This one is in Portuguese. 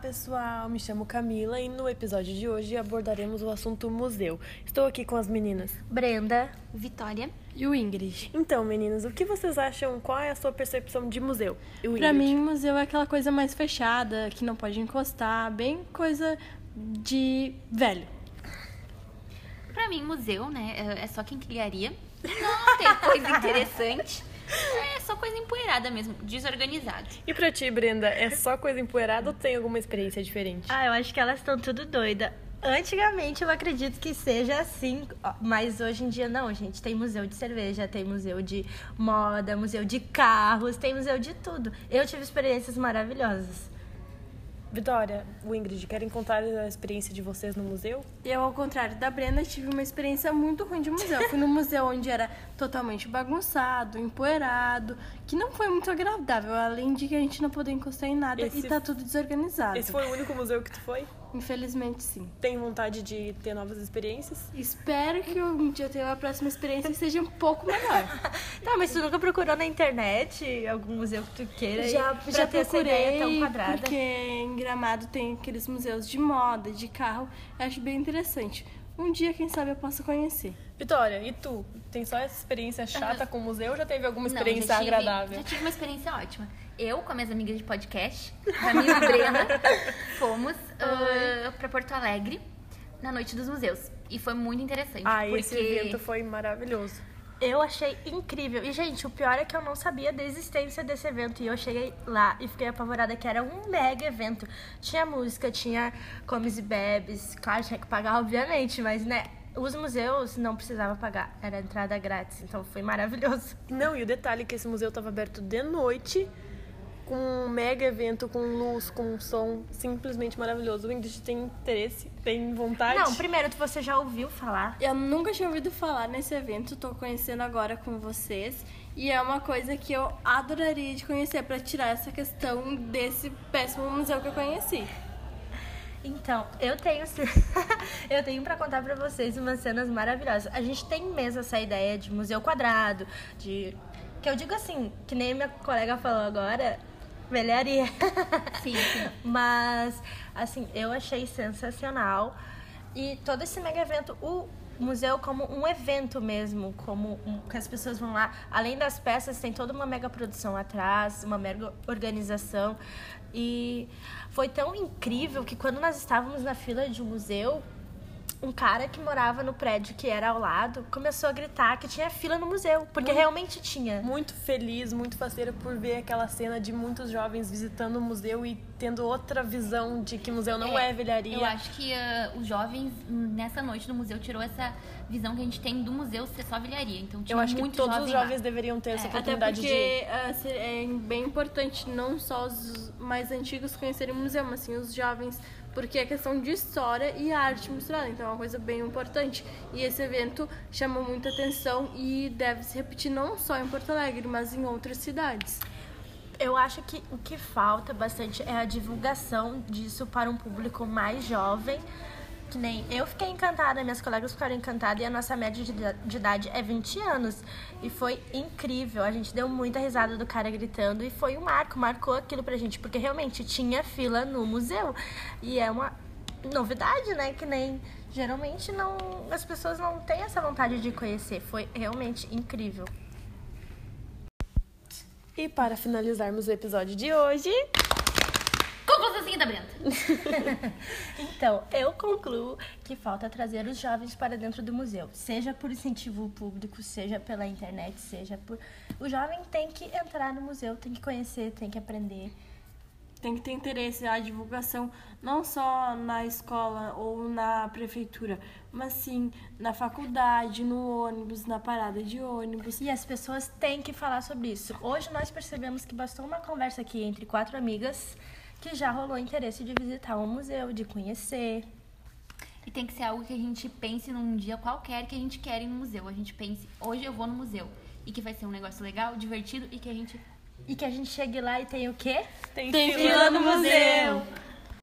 pessoal, me chamo Camila e no episódio de hoje abordaremos o assunto museu. Estou aqui com as meninas. Brenda, Vitória. E o Ingrid? Então, meninas, o que vocês acham? Qual é a sua percepção de museu? E Ingrid? mim, museu é aquela coisa mais fechada, que não pode encostar, bem coisa de velho. Pra mim, museu, né, é- é só quem criaria. Não tem coisa interessante. É só coisa empoeirada mesmo, desorganizado. E pra ti, Brenda, é só coisa empoeirada ou tem alguma experiência diferente? ah, eu acho que elas estão tudo doida. Antigamente eu acredito que seja assim, mas hoje em dia não, gente. Tem museu de cerveja, tem museu de moda, museu de carros, tem museu de tudo. Eu tive experiências maravilhosas. Vitória, o Ingrid, querem contar a experiência de vocês no museu? Eu, ao contrário da Brenda, tive uma experiência muito ruim de museu. Fui num museu onde era totalmente bagunçado, empoeirado, que não foi muito agradável, além de que a gente não podia encostar em nada Esse- e tá tudo desorganizado. Esse foi o único museu que tu foi? Infelizmente, sim. Tem vontade de ter novas experiências? Espero que um dia eu tenha uma próxima experiência que seja um pouco melhor. Tá, mas tu nunca procurou na internet algum museu que tu queira? Já, pra já ter essa ideia procurei, tão quadrada? porque em Gramado tem aqueles museus de moda, de carro. Eu acho bem interessante. Um dia, quem sabe, eu possa conhecer. Vitória, e tu? Tem só essa experiência chata com o museu ou já teve alguma experiência Não, já tive- agradável? Já tive uma experiência ótima. Eu, com as minhas amigas de podcast, Camila e Brena, fomos ah, pra Porto Alegre na Noite dos Museus. E foi muito interessante. Ah, porque... esse evento foi maravilhoso. Eu achei incrível. E, gente, o pior é que eu não sabia da existência desse evento. E eu cheguei lá e fiquei apavorada que era um mega evento. Tinha música, tinha comes e bebes. Claro, tinha que pagar, obviamente, mas, né? Os museus não precisava pagar. Era entrada grátis. Então foi maravilhoso. Não, e o detalhe é que esse museu estava aberto de noite, com um mega evento, com luz, com som, simplesmente maravilhoso. O Ingrid tem interesse, tem vontade? Não, primeiro, você já ouviu falar? Eu nunca tinha ouvido falar nesse evento, tô conhecendo agora com vocês. E é uma coisa que eu adoraria de conhecer, pra tirar essa questão desse péssimo museu que eu conheci. Então, eu tenho eu tenho para contar para vocês umas cenas maravilhosas. A gente tem mesmo essa ideia de museu quadrado, de que eu digo assim, que nem minha colega falou agora, velharia. Sim, sim. Mas assim, eu achei sensacional e todo esse mega evento, o museu como um evento mesmo, como um, que as pessoas vão lá, além das peças, tem toda uma mega produção atrás, uma mega organização. E foi tão incrível que quando nós estávamos na fila de um museu, um cara que morava no prédio que era ao lado começou a gritar que tinha fila no museu, porque realmente tinha. Muito feliz, muito faceira por ver aquela cena de muitos jovens visitando o museu e tendo outra visão de que museu não é, velharia. Eu acho que ah, os jovens, nessa noite no museu, tirou essa visão que a gente tem do museu ser só velharia. Então tinha Eu acho que muito todos jovem os lá. jovens deveriam ter essa Até oportunidade porque ah, se- é bem importante não só os mais antigos conhecerem o museu, mas sim os jovens, porque é questão de história e arte misturada, então é uma coisa bem importante. E esse evento chama muita atenção e deve se repetir não só em Porto Alegre, mas em outras cidades. Eu acho que o que falta bastante é a divulgação disso para um público mais jovem. Que nem eu fiquei encantada, minhas colegas ficaram encantadas e a nossa média de, de idade é 20 anos. E foi incrível. A gente deu muita risada do cara gritando e foi um marco, marcou aquilo pra gente, porque realmente tinha fila no museu. E é uma novidade, né? Que nem geralmente não as pessoas não têm essa vontade de conhecer. Foi realmente incrível. E para finalizarmos o episódio de hoje, Conclusãozinha da Brenda. Então, eu concluo que falta trazer os jovens para dentro do museu, seja por incentivo público, seja pela internet, seja por. O jovem tem que entrar no museu, tem que conhecer, tem que aprender. Tem que ter interesse a divulgação não só na escola ou na prefeitura, mas sim na faculdade, no ônibus, na parada de ônibus. E as pessoas têm que falar sobre isso. Hoje nós percebemos que bastou uma conversa aqui entre quatro amigas que já rolou interesse de visitar um museu, de conhecer. E tem que ser algo que a gente pense num dia qualquer que a gente quer ir no museu. A gente pense, hoje eu vou no museu. E que vai ser um negócio legal, divertido e que a gente E que a gente chegue lá e tenha o quê? tem, Tem fila no museu!